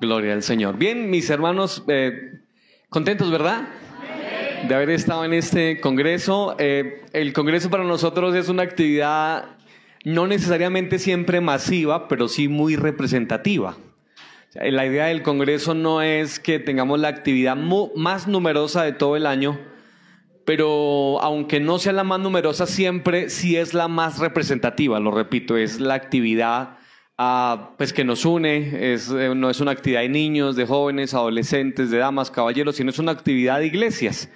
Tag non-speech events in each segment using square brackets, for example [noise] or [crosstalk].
Gloria al Señor. Bien, mis hermanos, eh, contentos, ¿verdad? De haber estado en este congreso. Eh, el congreso para nosotros es una actividad no necesariamente siempre masiva, pero sí muy representativa. La idea del congreso no es que tengamos la actividad más numerosa de todo el año, pero aunque no sea la más numerosa, siempre sí es la más representativa, lo repito, es la actividad pues que nos une, es, eh, no es una actividad de niños, de jóvenes, adolescentes, de damas, caballeros, sino es una actividad de iglesias,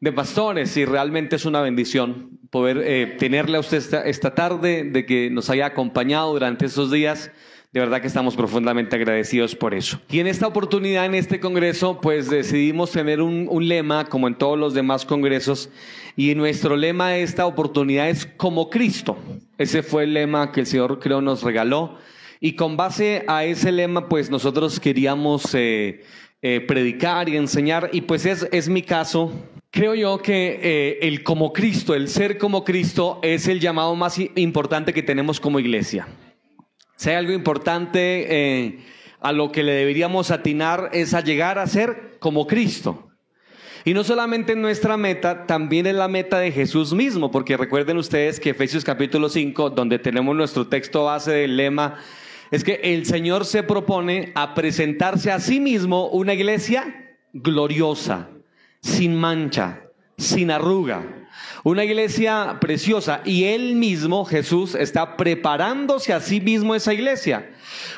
de pastores, y realmente es una bendición poder eh, tenerle a usted esta, tarde, de que nos haya acompañado durante esos días. De verdad que estamos profundamente agradecidos por eso. Y en esta oportunidad, en este congreso, pues decidimos tener un, un, lema, como en todos los demás congresos, y nuestro lema de esta oportunidad es como Cristo. Ese fue el lema que el Señor creo nos regaló. Y con base a ese lema, pues nosotros queríamos eh, eh, predicar y enseñar, y pues es, es mi caso. Creo yo que eh, el como Cristo, el ser como Cristo, es el llamado más importante que tenemos como iglesia. Si hay algo importante a lo que le deberíamos atinar es a llegar a ser como Cristo. Y no solamente nuestra meta, también es la meta de Jesús mismo, porque recuerden ustedes que Efesios capítulo 5, donde tenemos nuestro texto base del lema es que el Señor se propone a presentarse a sí mismo una iglesia gloriosa, sin mancha, sin arruga. Una iglesia preciosa y él mismo, Jesús, está preparándose a sí mismo esa iglesia.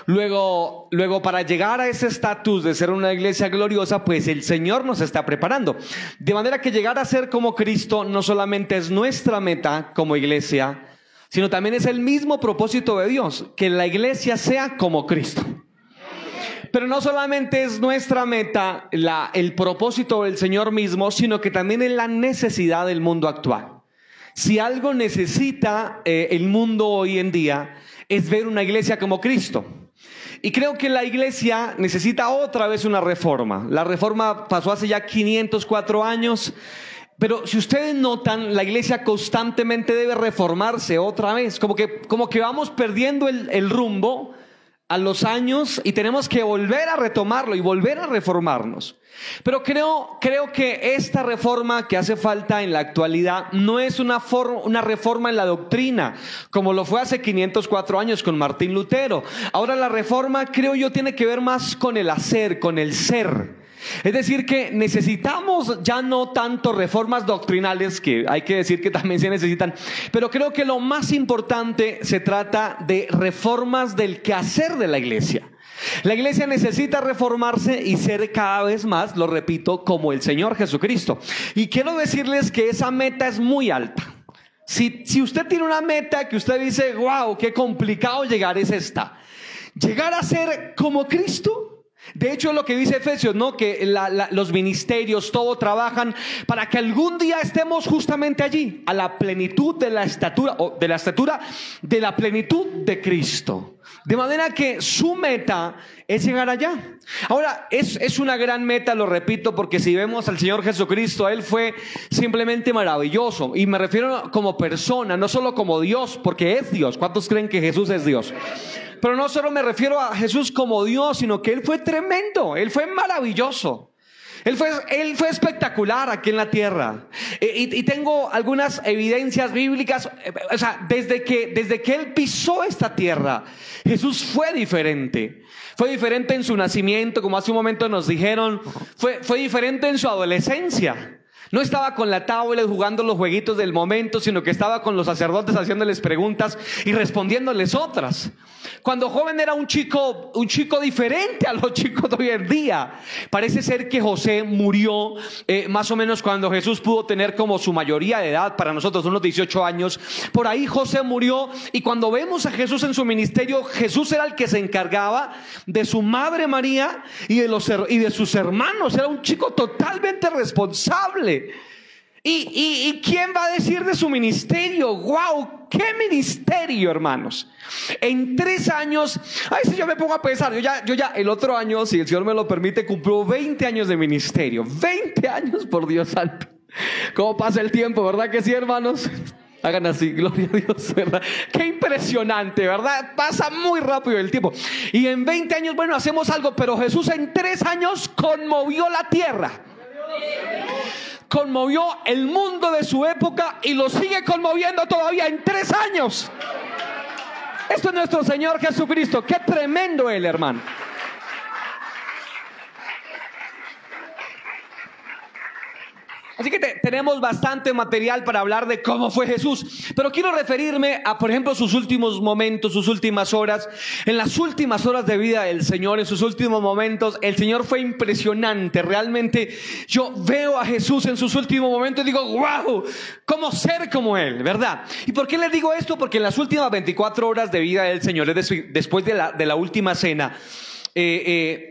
Luego, luego para llegar a ese estatus de ser una iglesia gloriosa, pues el Señor nos está preparando. De manera que llegar a ser como Cristo no solamente es nuestra meta como iglesia, sino también es el mismo propósito de Dios, que la iglesia sea como Cristo. Pero no solamente es nuestra meta el propósito del Señor mismo, sino que también es la necesidad del mundo actual. Si algo necesita eh, el mundo hoy en día, es ver una iglesia como Cristo. Y creo que la iglesia necesita otra vez una reforma. La reforma pasó hace ya 504 años pero si ustedes notan, la iglesia constantemente debe reformarse otra vez, como que, como que vamos perdiendo el, el rumbo a los años y tenemos que volver a retomarlo y volver a reformarnos. Pero creo, creo que esta reforma que hace falta en la actualidad no es una, una reforma en la doctrina, como lo fue hace 504 años con Martín Lutero. Ahora la reforma creo yo tiene que ver más con el hacer, con el ser. Es decir, que necesitamos ya no tanto reformas doctrinales, que hay que decir que también se necesitan, pero creo que lo más importante se trata de reformas del quehacer de la iglesia. La iglesia necesita reformarse y ser cada vez más, lo repito, como el Señor Jesucristo. Y quiero decirles que esa meta es muy alta. Si, si usted tiene una meta que usted dice, wow, qué complicado llegar es esta. Llegar a ser como Cristo de hecho, lo que dice Efesios, ¿no? Que los ministerios, todo trabajan para que algún día estemos justamente allí, a la plenitud de la estatura, o de la estatura de la plenitud de Cristo. De manera que su meta es llegar allá. Ahora, es, es una gran meta, lo repito, porque si vemos al Señor Jesucristo, Él fue simplemente maravilloso. Y me refiero como persona, no solo como Dios, porque es Dios. ¿Cuántos creen que Jesús es Dios? Pero no solo me refiero a Jesús como Dios, sino que Él fue tremendo, Él fue maravilloso. Él fue, él fue espectacular aquí en la tierra. E, y, y, tengo algunas evidencias bíblicas. O sea, desde que, desde que Él pisó esta tierra, Jesús fue diferente. Fue diferente en su nacimiento, como hace un momento nos dijeron. Fue, fue diferente en su adolescencia. No estaba con la tablet jugando los jueguitos del momento, sino que estaba con los sacerdotes haciéndoles preguntas y respondiéndoles otras. Cuando joven era un chico, un chico diferente a los [laughs] chicos de hoy en día. Parece ser que José murió eh, más o menos cuando Jesús pudo tener como su mayoría de edad, para nosotros unos 18 años. Por ahí José murió y cuando vemos a Jesús en su ministerio, Jesús era el que se encargaba de su madre María y de, los, y de sus hermanos. Era un chico totalmente responsable. ¿Y, quién va a decir de su ministerio? ¡Wow! ¡Qué ministerio, hermanos! En tres años, ay, si yo me pongo a pensar, yo ya, yo ya el otro año, si el Señor me lo permite, cumplo 20 años de ministerio. 20 años, por Dios santo. ¿Cómo pasa el tiempo, verdad que sí, hermanos? Hagan así, gloria a Dios, ¿verdad? Qué impresionante, ¿verdad? Pasa muy rápido el tiempo. Y en 20 años, bueno, hacemos algo, pero Jesús en tres años conmovió la tierra. Conmovió el mundo de su época y lo sigue conmoviendo todavía en tres años. Esto es nuestro Señor Jesucristo. Qué tremendo Él, hermano. Así que tenemos bastante material para hablar de cómo fue Jesús. Pero quiero referirme a, por ejemplo, sus últimos momentos, sus últimas horas. En las últimas horas de vida del Señor, en sus últimos momentos, el Señor fue impresionante. Realmente yo veo a Jesús en sus últimos momentos y digo, wow, ¿cómo ser como Él? ¿Verdad? ¿Y por qué le digo esto? Porque en las últimas 24 horas de vida del Señor, después de la, de la última cena, eh, eh,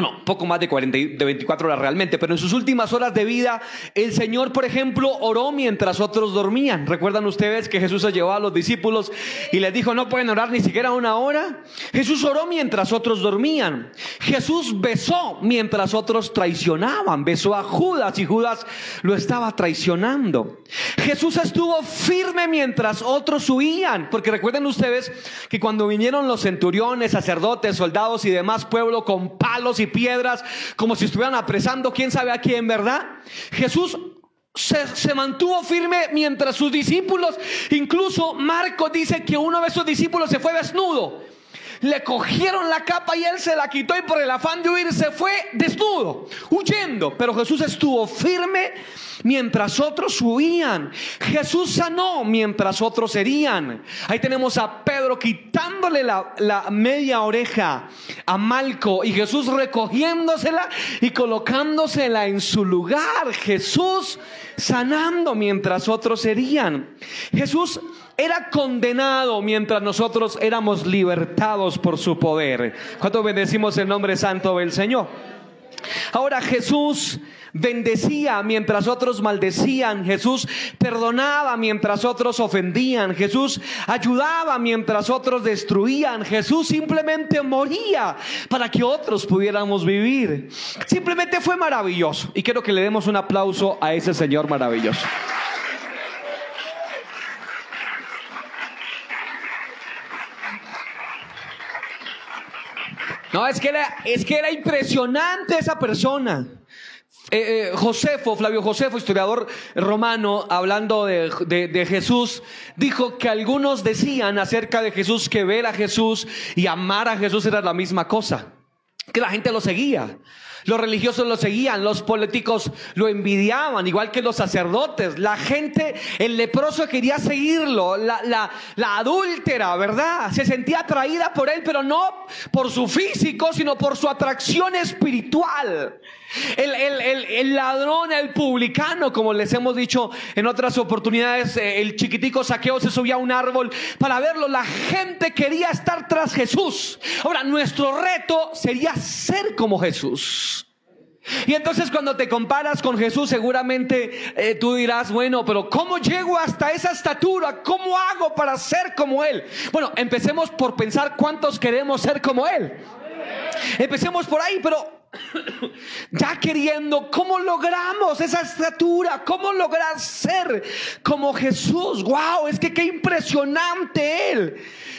no, poco más de, 40, de 24 horas realmente, pero en sus últimas horas de vida, el Señor, por ejemplo, oró mientras otros dormían. ¿Recuerdan ustedes que Jesús se llevó a los discípulos y les dijo, no pueden orar ni siquiera una hora? Jesús oró mientras otros dormían. Jesús besó mientras otros traicionaban. Besó a Judas y Judas lo estaba traicionando. Jesús estuvo firme mientras otros huían, porque recuerden ustedes que cuando vinieron los centuriones, sacerdotes, soldados y demás pueblo con palos y piedras, como si estuvieran apresando quién sabe a quién, ¿verdad? Jesús se, se, mantuvo firme mientras sus discípulos, incluso Marco dice que uno de sus discípulos se fue desnudo. Le cogieron la capa y él se la quitó y por el afán de huir se fue desnudo, huyendo. Pero Jesús estuvo firme mientras otros huían. Jesús sanó mientras otros herían. Ahí tenemos a Pedro quitándole la, la, media oreja a Malco y Jesús recogiéndosela y colocándosela en su lugar. Jesús sanando mientras otros herían. Jesús era condenado mientras nosotros éramos libertados por su poder. ¿Cuánto bendecimos el nombre santo del Señor? Ahora Jesús bendecía mientras otros maldecían. Jesús perdonaba mientras otros ofendían. Jesús ayudaba mientras otros destruían. Jesús simplemente moría para que otros pudiéramos vivir. Simplemente fue maravilloso. Y quiero que le demos un aplauso a ese Señor maravilloso. No, es que era, es que era impresionante esa persona. Eh, eh, Josefo, Flavio Josefo, historiador romano, hablando de, de, Jesús, dijo que algunos decían acerca de Jesús que ver a Jesús y amar a Jesús era la misma cosa, que la gente lo seguía. Los religiosos lo seguían, los políticos lo envidiaban, igual que los sacerdotes. La gente, el leproso quería seguirlo, la, la, la adúltera, ¿verdad? Se sentía atraída por él, pero no por su físico, sino por su atracción espiritual. El, el, el, ladrón, el publicano, como les hemos dicho en otras oportunidades, eh, el chiquitico saqueo se subía a un árbol para verlo. La gente quería estar tras Jesús. Ahora, nuestro reto sería ser como Jesús. Y entonces cuando te comparas con Jesús, seguramente eh, tú dirás, bueno, pero ¿cómo llego hasta esa estatura? ¿Cómo hago para ser como Él? Bueno, empecemos por pensar cuántos queremos ser como Él. Empecemos por ahí, pero [coughs] ya queriendo, ¿cómo logramos esa estatura? ¿Cómo lograr ser como Jesús? ¡Wow! Es que qué impresionante Él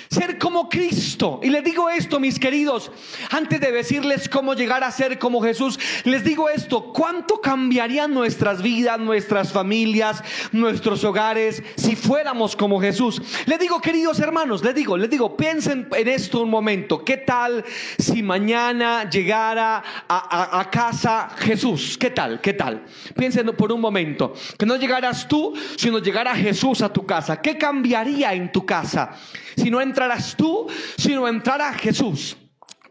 ser como Cristo. Y les digo esto, mis queridos, antes de decirles cómo llegar a ser como Jesús, les digo esto, ¿cuánto cambiarían nuestras vidas, nuestras familias, nuestros hogares si fuéramos como Jesús? Les digo, queridos hermanos, les digo, les digo, piensen en esto un momento, ¿qué tal si mañana llegara a, casa Jesús? ¿Qué tal? ¿Qué tal? Piensen por un momento, que no llegaras tú, sino llegara Jesús a tu casa. ¿Qué cambiaría en tu casa? Si no entrarás tú, sino entrará Jesús.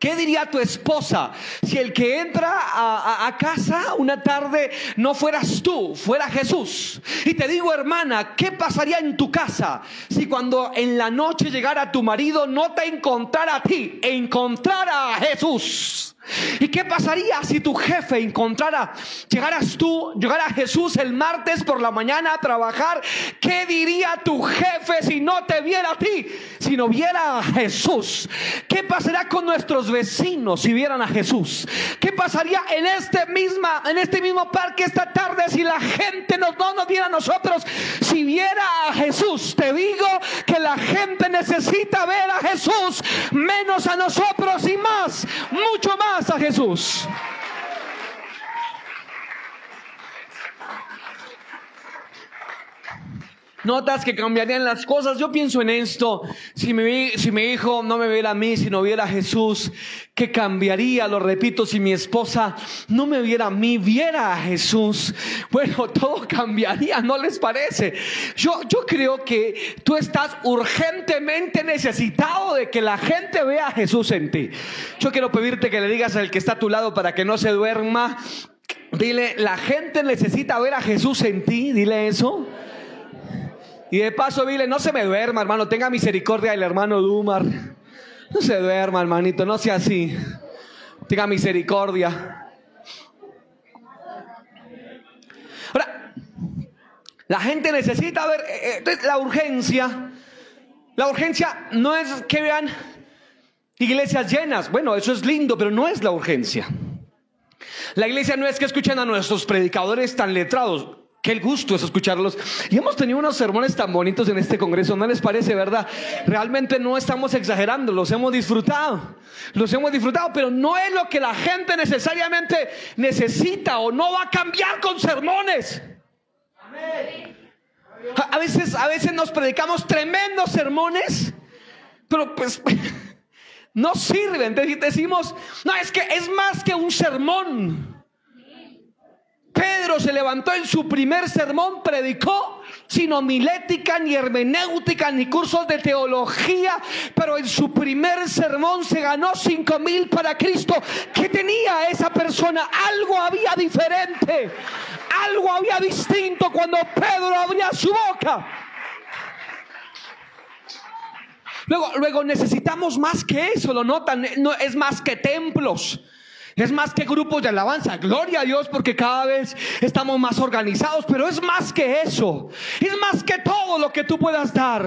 ¿Qué diría tu esposa si el que entra a, a, casa una tarde no fueras tú, fuera Jesús? Y te digo, hermana, ¿qué pasaría en tu casa si cuando en la noche llegara tu marido no te encontrara a ti, encontrara a Jesús? ¿Y qué pasaría si tu jefe encontrara, llegaras tú, llegara Jesús el martes por la mañana a trabajar? ¿Qué diría tu jefe si no te viera a ti, si no viera a Jesús? ¿Qué pasaría con nuestros vecinos si vieran a Jesús? ¿Qué pasaría en este, misma, en este mismo parque esta tarde si la gente no, no nos viera a nosotros, si viera a Jesús? Te digo que la gente necesita ver a Jesús, menos a nosotros y más, mucho más a Jesús. Notas que cambiarían las cosas. Yo pienso en esto. Si mi, si hijo no me viera a mí, si no viera a Jesús, ¿qué cambiaría? Lo repito, si mi esposa no me viera a mí, viera a Jesús. Bueno, [laughs] todo cambiaría, ¿no les parece? Yo, yo creo que tú estás urgentemente necesitado de que la gente vea a Jesús en ti. Yo quiero pedirte que le digas al que está a tu lado para que no se duerma. Dile, la gente necesita ver a Jesús en ti. Dile eso. Y de paso, dile, no se me duerma, hermano, tenga misericordia del hermano Dumar. No se duerma, hermanito, no sea así. Tenga misericordia. Ahora, la gente necesita ver eh, eh, la urgencia. La urgencia no es que vean iglesias llenas. Bueno, eso es lindo, pero no es la urgencia. La iglesia no es que escuchen a nuestros predicadores tan letrados. Qué gusto es escucharlos. Y hemos tenido unos sermones tan bonitos en este congreso, ¿no les parece, verdad? Realmente no estamos exagerando, los hemos disfrutado. Los hemos disfrutado, pero no es lo que la gente necesariamente necesita o no va a cambiar con sermones. A veces, a veces nos predicamos tremendos sermones, pero pues [laughs] no sirven. Decimos, no, es que es más que un sermón. Pedro se levantó en su primer sermón, predicó sin homilética, ni hermenéutica, ni cursos de teología, pero en su primer sermón se ganó cinco mil para Cristo. ¿Qué tenía esa persona? Algo había diferente, algo había distinto cuando Pedro abría su boca. Luego, luego necesitamos más que eso, lo notan, no es más que templos. Es más que grupos de alabanza. Gloria a Dios porque cada vez estamos más organizados, pero es más que eso. Es más que todo lo que tú puedas dar.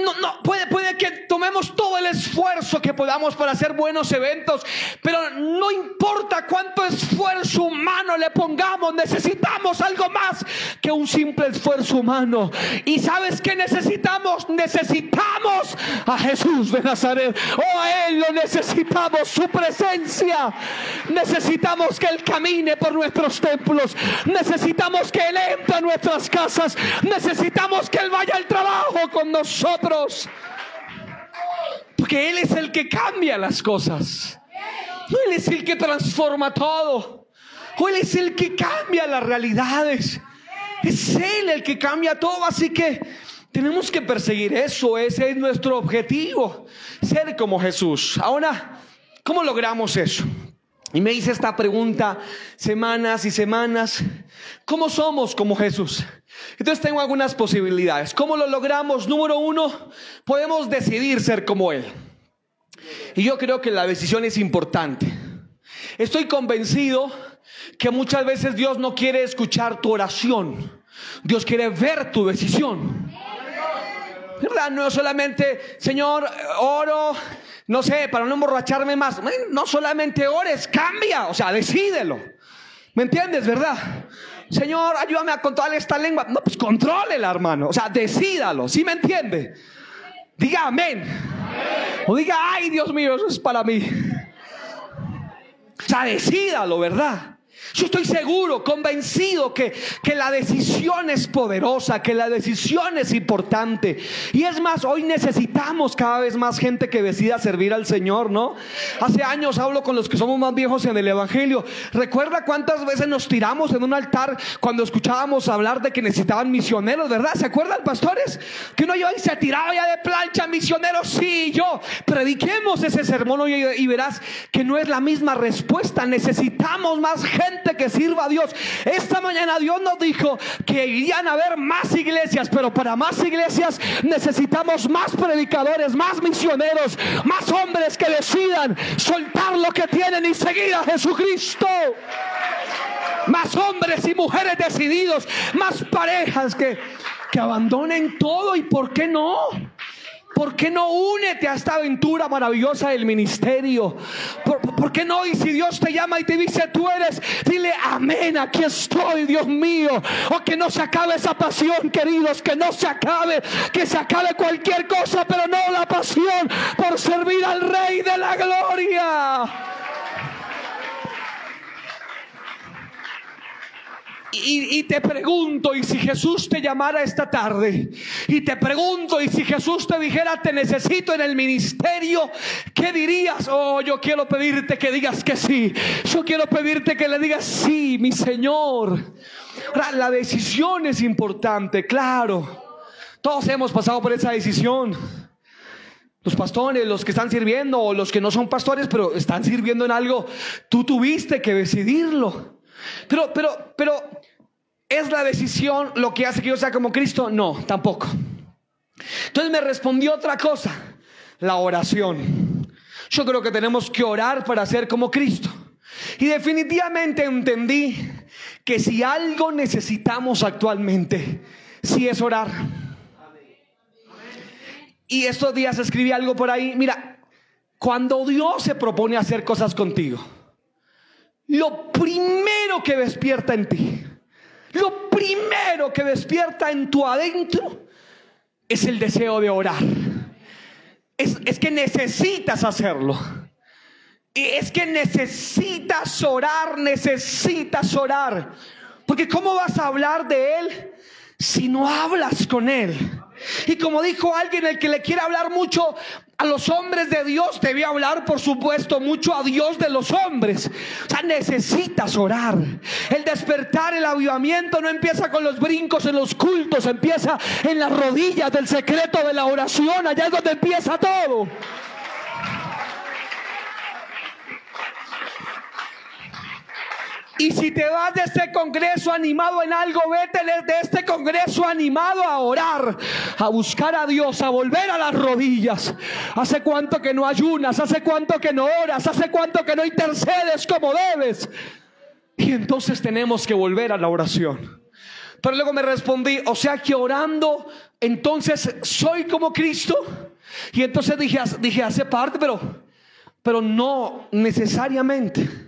No, no, puede, puede que tomemos todo el esfuerzo que podamos para hacer buenos eventos, pero no importa cuánto esfuerzo humano le pongamos, necesitamos algo más que un simple esfuerzo humano. ¿Y sabes qué necesitamos? Necesitamos a Jesús de Nazaret. Oh, a Él lo necesitamos, su presencia. Necesitamos que Él camine por nuestros templos. Necesitamos que Él entre a nuestras casas. Necesitamos que Él vaya al trabajo con nosotros. Porque Él es el que cambia las cosas. Él es el que transforma todo. Él es el que cambia las realidades. Es Él el que cambia todo. Así que tenemos que perseguir eso. Ese es nuestro objetivo. Ser como Jesús. Ahora, ¿cómo logramos eso? Y me hice esta pregunta semanas y semanas. ¿Cómo somos como Jesús? Entonces tengo algunas posibilidades. ¿Cómo lo logramos? Número uno, podemos decidir ser como Él. Y yo creo que la decisión es importante. Estoy convencido que muchas veces Dios no quiere escuchar tu oración. Dios quiere ver tu decisión. No solamente, Señor, oro no sé, para no emborracharme más. No solamente ores, cambia, o sea, decídelo. ¿Me entiendes, verdad? Señor, ayúdame a controlar esta lengua. No, pues contrólela, hermano. O sea, decídalo, ¿sí me entiende? Diga amén. O diga, ay, Dios mío, eso es para mí. O sea, decídalo, ¿verdad? Yo estoy seguro, convencido que, que, la decisión es poderosa, que la decisión es importante. Y es más, hoy necesitamos cada vez más gente que decida servir al Señor, ¿no? Hace años hablo con los que somos más viejos en el Evangelio. Recuerda cuántas veces nos tiramos en un altar cuando escuchábamos hablar de que necesitaban misioneros, ¿verdad? ¿Se acuerdan, pastores? Que uno iba y se tiraba ya de plancha, misioneros, sí, yo. Prediquemos ese sermón y, y verás que no es la misma respuesta. Necesitamos más gente que sirva a Dios. Esta mañana Dios nos dijo que irían a haber más iglesias, pero para más iglesias necesitamos más predicadores, más misioneros, más hombres que decidan soltar lo que tienen y seguir a Jesucristo. Más hombres y mujeres decididos, más parejas que, que abandonen todo y por qué no. ¿Por qué no únete a esta aventura maravillosa del ministerio? ¿Por, qué no? Y si Dios te llama y te dice, tú eres, dile, amén, aquí estoy, Dios mío. O que no se acabe esa pasión, queridos, que no se acabe, que se acabe cualquier cosa, pero no la pasión por servir al Rey de la Gloria. Y, te pregunto, y si Jesús te llamara esta tarde, y te pregunto, y si Jesús te dijera, te necesito en el ministerio, ¿qué dirías? Oh, yo quiero pedirte que digas que sí. Yo quiero pedirte que le digas sí, mi Señor. la decisión es importante, claro. Todos hemos pasado por esa decisión. Los pastores, los que están sirviendo, o los que no son pastores, pero están sirviendo en algo, tú tuviste que decidirlo. Pero, pero, pero, ¿es la decisión lo que hace que yo sea como Cristo? No, tampoco. Entonces me respondió otra cosa, la oración. Yo creo que tenemos que orar para ser como Cristo. Y definitivamente entendí que si algo necesitamos actualmente, si es orar. Y estos días escribí algo por ahí, mira, cuando Dios se propone hacer cosas contigo, lo primero que despierta en ti, lo primero que despierta en tu adentro es el deseo de orar. Es, es que necesitas hacerlo. Y es que necesitas orar, necesitas orar. Porque ¿cómo vas a hablar de Él si no hablas con Él? Y como dijo alguien, el que le quiere hablar mucho a los hombres de Dios, debe hablar, por supuesto, mucho a Dios de los hombres. O sea, necesitas orar. El despertar, el avivamiento no empieza con los brincos en los cultos, empieza en las rodillas del secreto de la oración. Allá es donde empieza todo. Y si te vas de este congreso animado en algo, vete de este congreso animado a orar, a buscar a Dios, a volver a las rodillas. Hace cuánto que no ayunas, hace cuánto que no oras, hace cuánto que no intercedes como debes. Y entonces tenemos que volver a la oración. Pero luego me respondí, o sea que orando, entonces soy como Cristo. Y entonces dije, dije hace parte, pero, pero no necesariamente.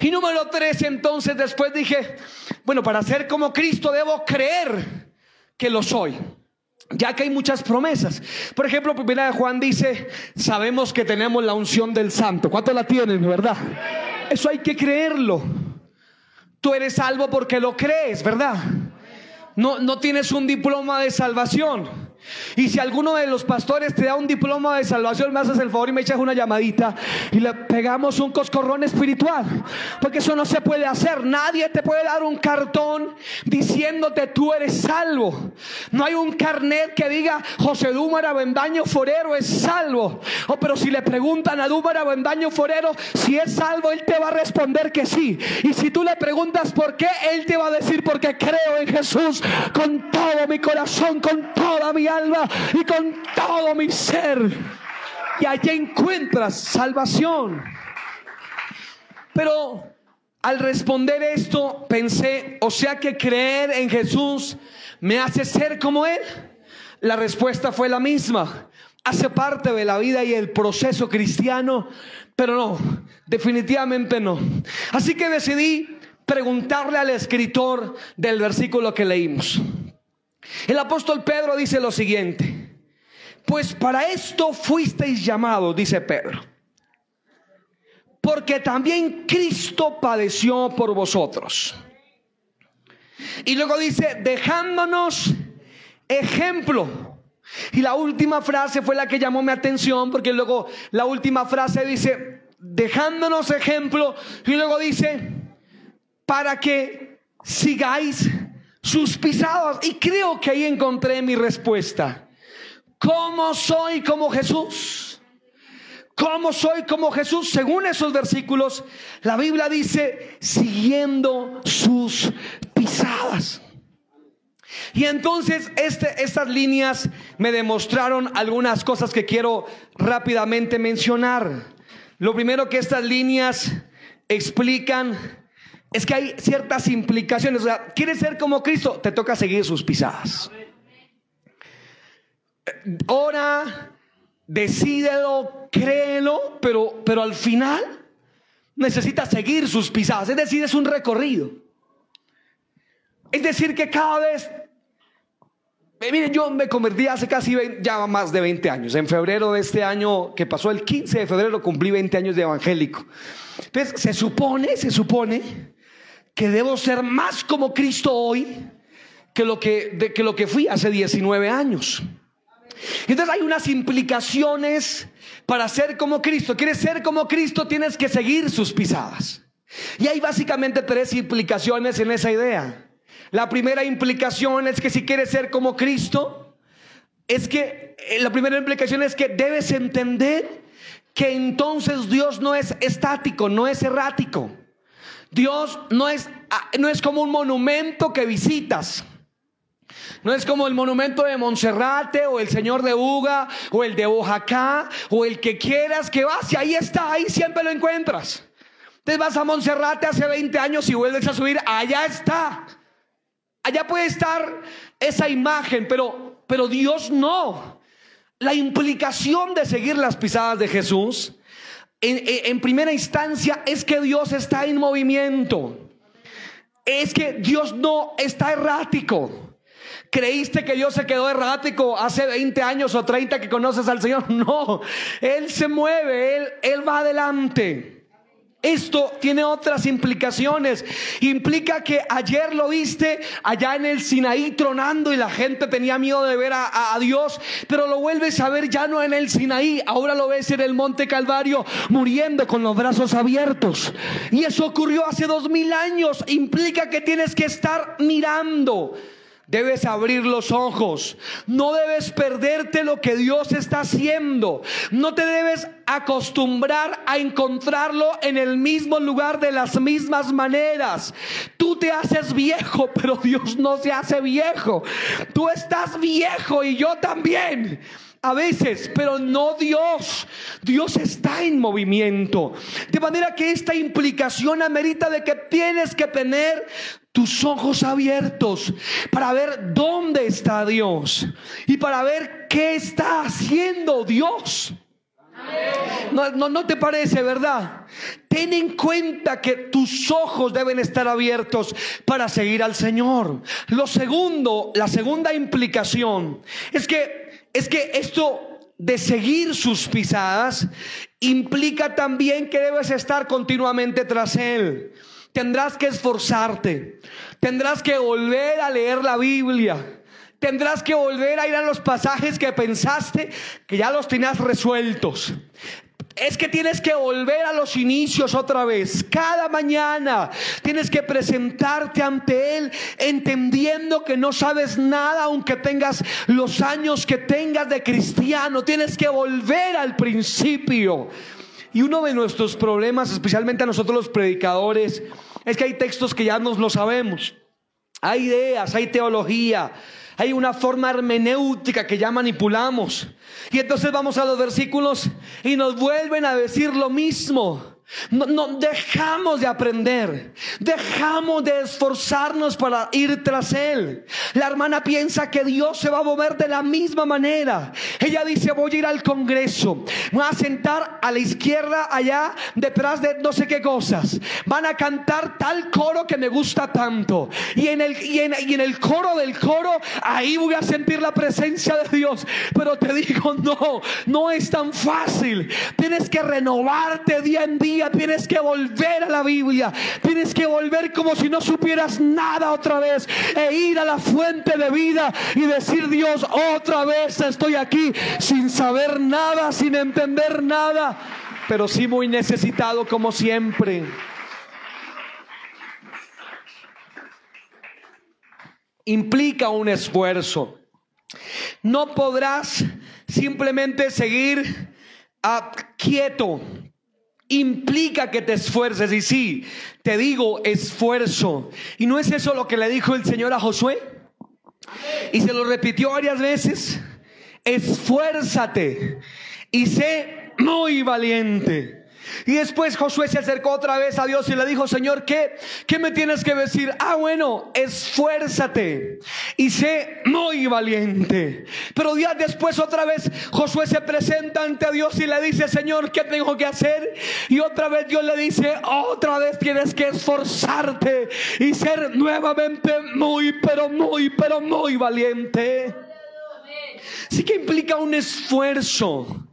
Y número tres, entonces después dije, bueno, para ser como Cristo debo creer que lo soy. Ya que hay muchas promesas. Por ejemplo, primera de Juan dice, sabemos que tenemos la unción del santo. ¿Cuánto la tienen, verdad? Eso hay que creerlo. Tú eres salvo porque lo crees, ¿verdad? No, no tienes un diploma de salvación. Y si alguno de los pastores te da un diploma de salvación, me haces el favor y me echas una llamadita y le pegamos un coscorrón espiritual. Porque eso no se puede hacer. Nadie te puede dar un cartón diciéndote tú eres salvo. No hay un carnet que diga José Dúmara Bendaño Forero es salvo. Oh, pero si le preguntan a Dúmara Bendaño Forero si es salvo, él te va a responder que sí. Y si tú le preguntas por qué, él te va a decir porque creo en Jesús con todo mi corazón, con toda mi alma y con todo mi ser. Y allí encuentras salvación. Pero al responder esto, pensé, o sea que creer en Jesús me hace ser como Él. La respuesta fue la misma. Hace parte de la vida y el proceso cristiano, pero no, definitivamente no. Así que decidí preguntarle al escritor del versículo que leímos. El apóstol Pedro dice lo siguiente, pues para esto fuisteis llamados, dice Pedro, porque también Cristo padeció por vosotros. Y luego dice, dejándonos ejemplo. Y la última frase fue la que llamó mi atención, porque luego la última frase dice, dejándonos ejemplo, y luego dice, para que sigáis sus pisadas. Y creo que ahí encontré mi respuesta. ¿Cómo soy como Jesús? ¿Cómo soy como Jesús? Según esos versículos, la Biblia dice, siguiendo sus pisadas. Y entonces este, estas líneas me demostraron algunas cosas que quiero rápidamente mencionar. Lo primero que estas líneas explican es que hay ciertas implicaciones. O sea, ¿quieres ser como Cristo? Te toca seguir sus pisadas. Ora, decídelo, créelo, pero, pero al final necesitas seguir sus pisadas. Es decir, es un recorrido. Es decir, que cada vez Miren, yo me convertí hace casi ya más de 20 años. En febrero de este año que pasó, el 15 de febrero, cumplí 20 años de evangélico. Entonces, se supone, se supone que debo ser más como Cristo hoy que lo que, de, que, lo que fui hace 19 años. Entonces hay unas implicaciones para ser como Cristo. ¿Quieres ser como Cristo? Tienes que seguir sus pisadas. Y hay básicamente tres implicaciones en esa idea. La primera implicación es que si quieres ser como Cristo, es que eh, la primera implicación es que debes entender que entonces Dios no es estático, no es errático. Dios no es, ah, no es como un monumento que visitas. No es como el monumento de Monserrate o el Señor de Uga o el de Oaxaca o el que quieras que vas y ahí está, ahí siempre lo encuentras. Entonces vas a Monserrate hace 20 años y vuelves a subir, allá está. Allá puede estar esa imagen, pero, pero Dios no. La implicación de seguir las pisadas de Jesús, en, primera instancia, es que Dios está en movimiento. Es que Dios no está errático. ¿Creíste que Dios se quedó errático hace 20 años o 30 que conoces al Señor? [laughs] No, Él se mueve, Él, él va adelante. Esto tiene otras implicaciones. Implica que ayer lo viste allá en el Sinaí tronando y la gente tenía miedo de ver a, Dios, pero lo vuelves a ver ya no en el Sinaí, ahora lo ves en el Monte Calvario muriendo con los brazos abiertos. Y eso ocurrió hace dos mil años. Implica que tienes que estar mirando. Debes abrir los ojos. No debes perderte lo que Dios está haciendo. No te debes acostumbrar a encontrarlo en el mismo lugar de las mismas maneras. Tú te haces viejo, pero Dios no se hace viejo. Tú estás viejo y yo también a veces, pero no Dios. Dios está en movimiento. De manera que esta implicación amerita de que tienes que tener tus ojos abiertos para ver dónde está Dios y para ver qué está haciendo Dios. No, no, no, te parece, ¿verdad? Ten en cuenta que tus ojos deben estar abiertos para seguir al Señor. Lo segundo, la segunda implicación es que es que esto de seguir sus pisadas implica también que debes estar continuamente tras Él. Tendrás que esforzarte, tendrás que volver a leer la Biblia. Tendrás que volver a ir a los pasajes que pensaste que ya los tenías resueltos. Es que tienes que volver a los inicios otra vez. Cada mañana tienes que presentarte ante Él entendiendo que no sabes nada aunque tengas los años que tengas de cristiano. Tienes que volver al principio. Y uno de nuestros problemas, especialmente a nosotros los predicadores, es que hay textos que ya nos lo sabemos. Hay ideas, hay teología, hay una forma hermenéutica que ya manipulamos. Y entonces vamos a los versículos y nos vuelven a decir lo mismo. No, dejamos de aprender, dejamos de esforzarnos para ir tras Él. La hermana piensa que Dios se va a mover de la misma manera. Ella dice, voy a ir al Congreso, voy a sentar a la izquierda allá detrás de no sé qué cosas. Van a cantar tal coro que me gusta tanto. Y en el, y en, y en el coro del coro, ahí voy a sentir la presencia de Dios. Pero te digo, [laughs] no, no es tan fácil. Tienes que renovarte día en día tienes que volver a la Biblia. Tienes que volver como si no supieras nada otra vez. E ir a la fuente de vida y decir, Dios, otra vez estoy aquí sin saber nada, sin entender nada. Pero sí muy necesitado como siempre. Implica un esfuerzo. No podrás simplemente seguir ah, quieto implica que te esfuerces. Y sí, te digo esfuerzo. ¿Y no es eso lo que le dijo el Señor a Josué? Y se lo repitió varias veces. Esfuérzate y sé muy valiente. Y después Josué se acercó otra vez a Dios y le dijo, Señor, ¿qué, ¿qué me tienes que decir? Ah, bueno, esfuérzate y sé muy valiente. Pero días después otra vez Josué se presenta ante Dios y le dice, Señor, ¿qué tengo que hacer? Y otra vez Dios le dice, otra vez tienes que esforzarte y ser nuevamente muy, pero muy, pero muy valiente. Sí que implica un esfuerzo.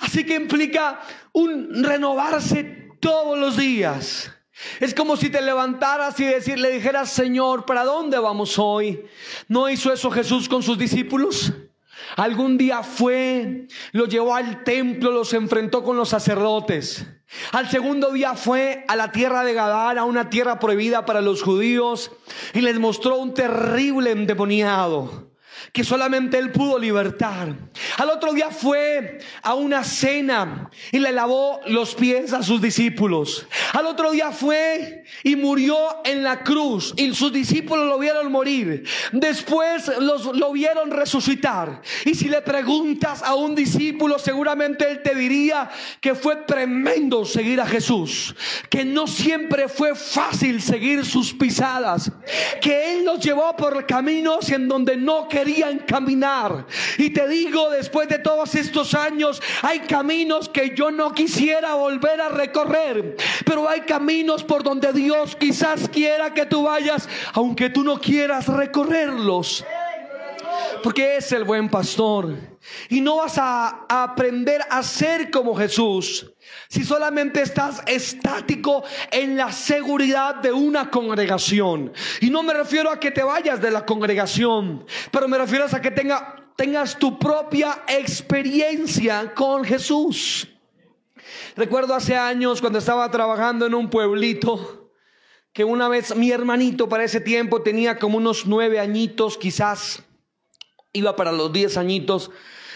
Así que implica un renovarse todos los días. Es como si te levantaras y decir, le dijeras, Señor, ¿para dónde vamos hoy? ¿No hizo eso Jesús con sus discípulos? Algún día fue, lo llevó al templo, los enfrentó con los sacerdotes. Al segundo día fue a la tierra de Gadara, una tierra prohibida para los judíos, y les mostró un terrible endemoniado que solamente él pudo libertar. Al otro día fue a una cena y le lavó los pies a sus discípulos. Al otro día fue y murió en la cruz y sus discípulos lo vieron morir. Después los, lo vieron resucitar. Y si le preguntas a un discípulo, seguramente él te diría que fue tremendo seguir a Jesús, que no siempre fue fácil seguir sus pisadas, que él nos llevó por caminos en donde no quería caminar. Y te digo, después de todos estos años, hay caminos que yo no quisiera volver a recorrer, pero hay caminos por donde Dios quizás quiera que tú vayas, aunque tú no quieras recorrerlos. Porque es el buen pastor. Y no vas a, aprender a ser como Jesús si solamente estás estático en la seguridad de una congregación. Y no me refiero a que te vayas de la congregación, pero me refiero a que tenga, tengas tu propia experiencia con Jesús. Recuerdo hace años cuando estaba trabajando en un pueblito, que una vez mi hermanito para ese tiempo tenía como unos nueve añitos quizás, iba para los diez añitos,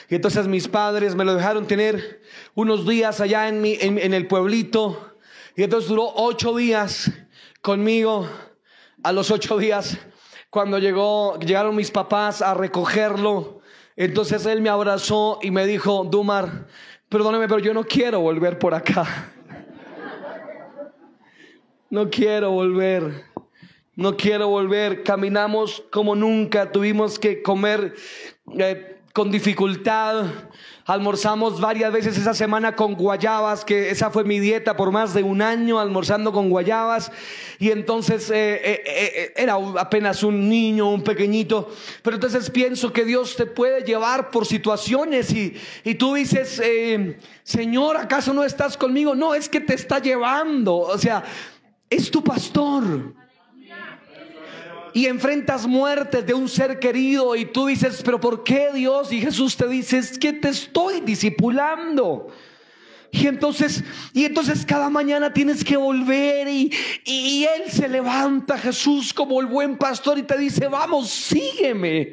y entonces mis padres me lo dejaron tener unos días allá en, mi, en, el pueblito. Y entonces duró ocho días conmigo. A los ocho días, cuando llegó, llegaron mis papás a recogerlo, entonces él me abrazó y me dijo, Dumar, perdóneme, pero yo no quiero volver por acá. [laughs] No quiero volver. No quiero volver. Caminamos como nunca. Tuvimos que comer eh, con dificultad. Almorzamos varias veces esa semana con guayabas, que esa fue mi dieta por más de un año, almorzando con guayabas. Y entonces eh, eh, era apenas un niño, un pequeñito. Pero entonces pienso que Dios te puede llevar por situaciones y, y tú dices, Señor, ¿acaso no estás conmigo? No, es que te está llevando. O sea, es tu pastor y enfrentas muertes de un ser querido y tú dices, pero ¿por qué Dios? Y Jesús te dice, es que te estoy discipulando. Y entonces, y entonces cada mañana tienes que volver y, y, Él se levanta, Jesús, como el buen pastor y te dice, vamos, sígueme.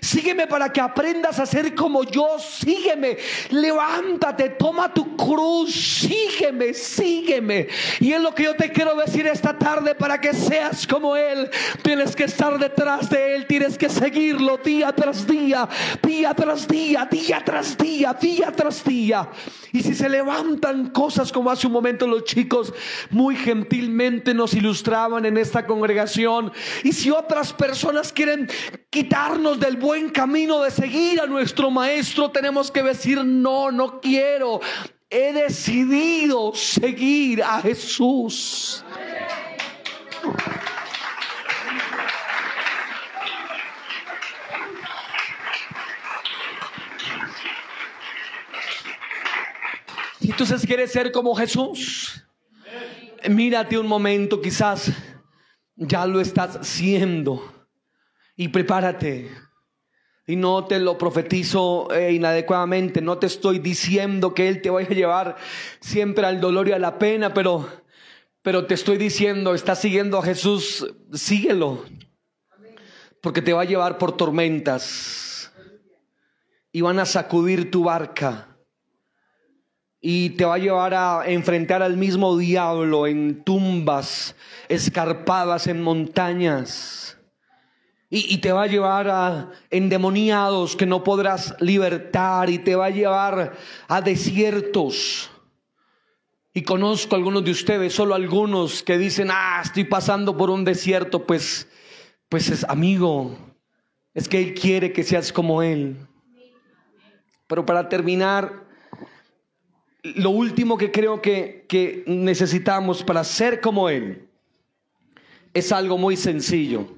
Sígueme para que aprendas a ser como yo. Sígueme. Levántate, toma tu cruz. Sígueme, sígueme. Y es lo que yo te quiero decir esta tarde para que seas como Él. Tienes que estar detrás de Él. Tienes que seguirlo día tras día, día tras día, día tras día, día tras día. Y si se levantan cosas como hace un momento los chicos muy gentilmente nos ilustraban en esta congregación. Y si otras personas quieren quitarnos del buen camino de seguir a nuestro maestro, tenemos que decir, no, no quiero. He decidido seguir a Jesús. Entonces quieres ser como Jesús. Mírate un momento, quizás ya lo estás siendo y prepárate. Y no te lo profetizo eh, inadecuadamente, no te estoy diciendo que Él te vaya a llevar siempre al dolor y a la pena, pero, pero te estoy diciendo, estás siguiendo a Jesús, síguelo, porque te va a llevar por tormentas y van a sacudir tu barca. y te va a llevar a enfrentar al mismo diablo en tumbas escarpadas en montañas. Y, te va a llevar a endemoniados que no podrás libertar y te va a llevar a desiertos. Y conozco algunos de ustedes, solo algunos que dicen, ah, estoy pasando por un desierto, pues, pues es amigo, es que Él quiere que seas como Él. Pero para terminar, lo último que creo que, necesitamos para ser como Él es algo muy sencillo.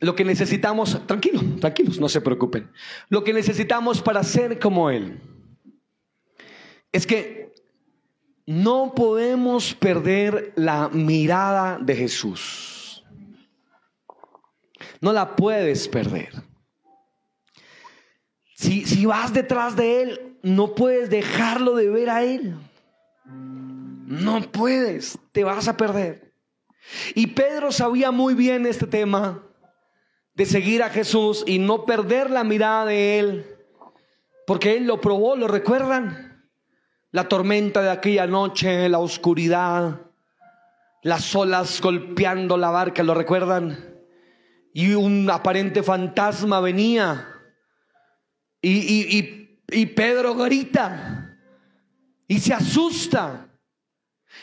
Lo que necesitamos, tranquilos, tranquilos, no se preocupen. Lo que necesitamos para ser como Él es que no podemos perder la mirada de Jesús. No la puedes perder. Si, si vas detrás de Él, no puedes dejarlo de ver a Él. No puedes, te vas a perder. Y Pedro sabía muy bien este tema de seguir a Jesús y no perder la mirada de Él, porque Él lo probó, ¿lo recuerdan? La tormenta de aquella noche, la oscuridad, las olas golpeando la barca, ¿lo recuerdan? Y un aparente fantasma venía y, y, y y Pedro grita y se asusta.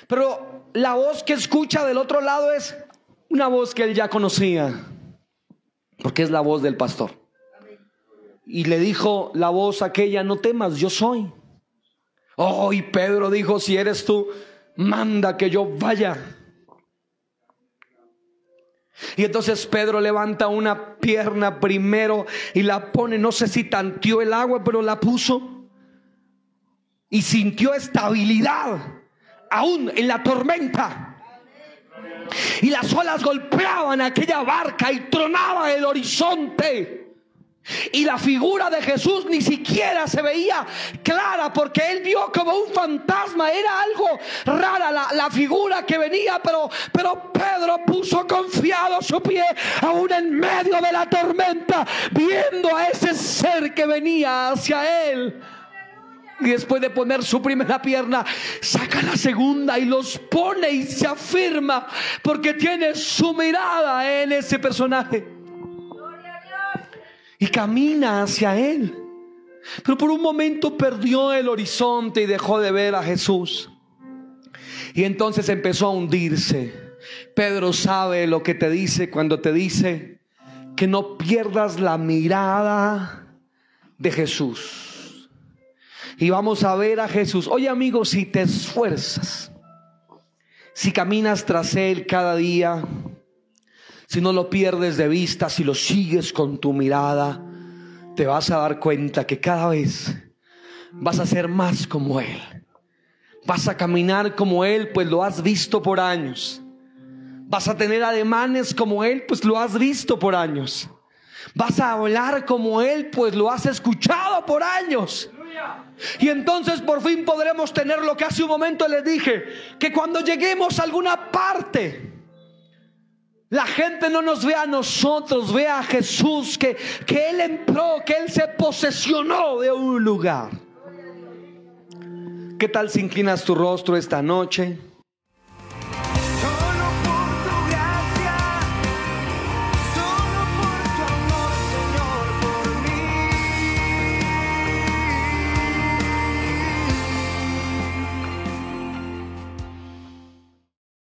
Pero la voz que escucha del otro lado es una voz que él ya conocía, porque es la voz del pastor. Y le dijo la voz aquella, no temas, yo soy. Oh, y Pedro dijo, si eres tú, manda que yo vaya. Y entonces Pedro levanta una pierna primero y la pone, no sé si tanteó el agua, pero la puso. Y sintió estabilidad, aún en la tormenta. Y las olas golpeaban aquella barca y tronaba el horizonte. Y la figura de Jesús ni siquiera se veía clara porque él vio como un fantasma. Era algo rara la, figura que venía, pero, pero Pedro puso confiado su pie aún en medio de la tormenta, viendo a ese ser que venía hacia él. Y después de poner su primera pierna, saca la segunda y los pone y se afirma porque tiene su mirada en ese personaje y camina hacia Él. Pero por un momento perdió el horizonte y dejó de ver a Jesús. Y entonces empezó a hundirse. Pedro sabe lo que te dice cuando te dice que no pierdas la mirada de Jesús. Y vamos a ver a Jesús. Oye amigo, si te esfuerzas, si caminas tras Él cada día, si no lo pierdes de vista, si lo sigues con tu mirada, te vas a dar cuenta que cada vez vas a ser más como Él. Vas a caminar como Él, pues lo has visto por años. Vas a tener ademanes como Él, pues lo has visto por años. Vas a hablar como Él, pues lo has escuchado por años. Y entonces por fin podremos tener lo que hace un momento les dije, que cuando lleguemos a alguna parte, la gente no nos ve a nosotros, ve a Jesús que, que Él entró, que Él se posesionó de un lugar. ¿Qué tal si inclinas tu rostro esta noche?